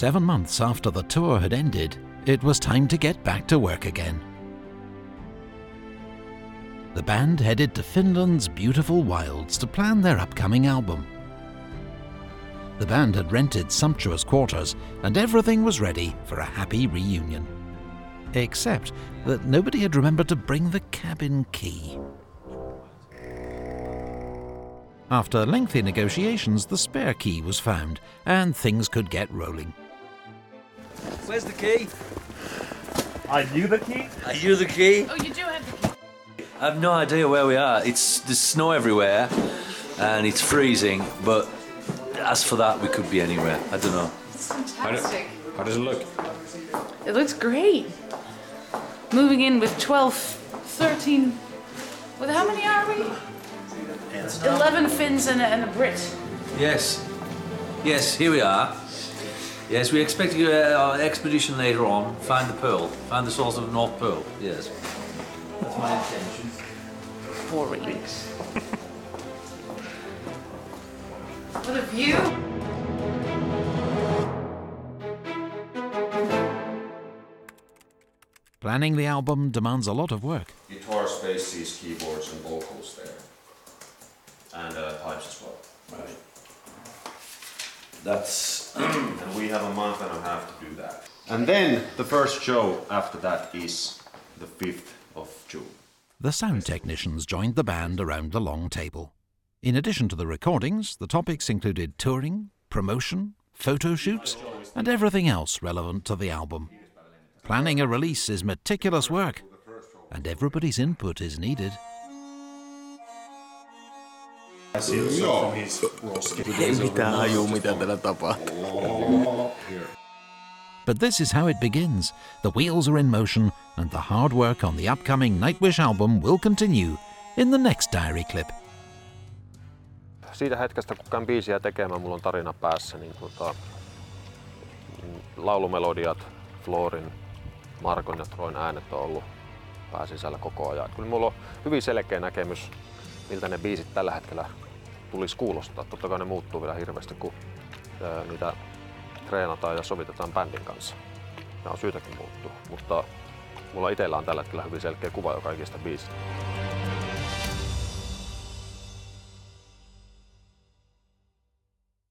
Seven months after the tour had ended, it was time to get back to work again. The band headed to Finland's beautiful wilds to plan their upcoming album. The band had rented sumptuous quarters, and everything was ready for a happy reunion. Except that nobody had remembered to bring the cabin key. After lengthy negotiations, the spare key was found, and things could get rolling. Where's the key? Are you the key? Are you the key? Oh, you do have the key. I have no idea where we are. It's there's snow everywhere, and it's freezing. But as for that, we could be anywhere. I don't know. How, do, Fantastic. how does it look? It looks great. Moving in with 12, 13. With how many are we? 11 Finns and a, and a Brit. Yes, yes, here we are. Yes, we expect to go uh, our expedition later on. Find the pearl. Find the source of the North Pearl. Yes, that's my intention. Four weeks. what a view! Planning the album demands a lot of work. guitar spaces, keyboards, and vocals there, and uh, pipes as well. Right. That's and we have a month and a half to do that. And then the first show after that is the fifth of June. The sound technicians joined the band around the long table. In addition to the recordings, the topics included touring, promotion, photo shoots, and everything else relevant to the album. Planning a release is meticulous work, and everybody's input is needed. Ei mitään haju, mitä täällä tapahtuu. But this is how it begins. The wheels are in motion, and the hard work on the upcoming Nightwish album will continue in the next diary clip. siitä hetkestä, kun käyn biisiä tekemään, mulla on tarina päässä, niin tota, mm, laulumelodiat, Florin, Markon ja Troin äänet on ollut pääsisällä koko ajan. Kyllä mulla on hyvin selkeä näkemys, miltä ne biisit tällä hetkellä tulisi kuulostaa. Totta kai ne muuttuu vielä hirveästi, kun ää, niitä treenataan ja sovitetaan bändin kanssa. Ne on syytäkin muuttua, mutta mulla itsellä on tällä hetkellä hyvin selkeä kuva jo kaikista biisistä.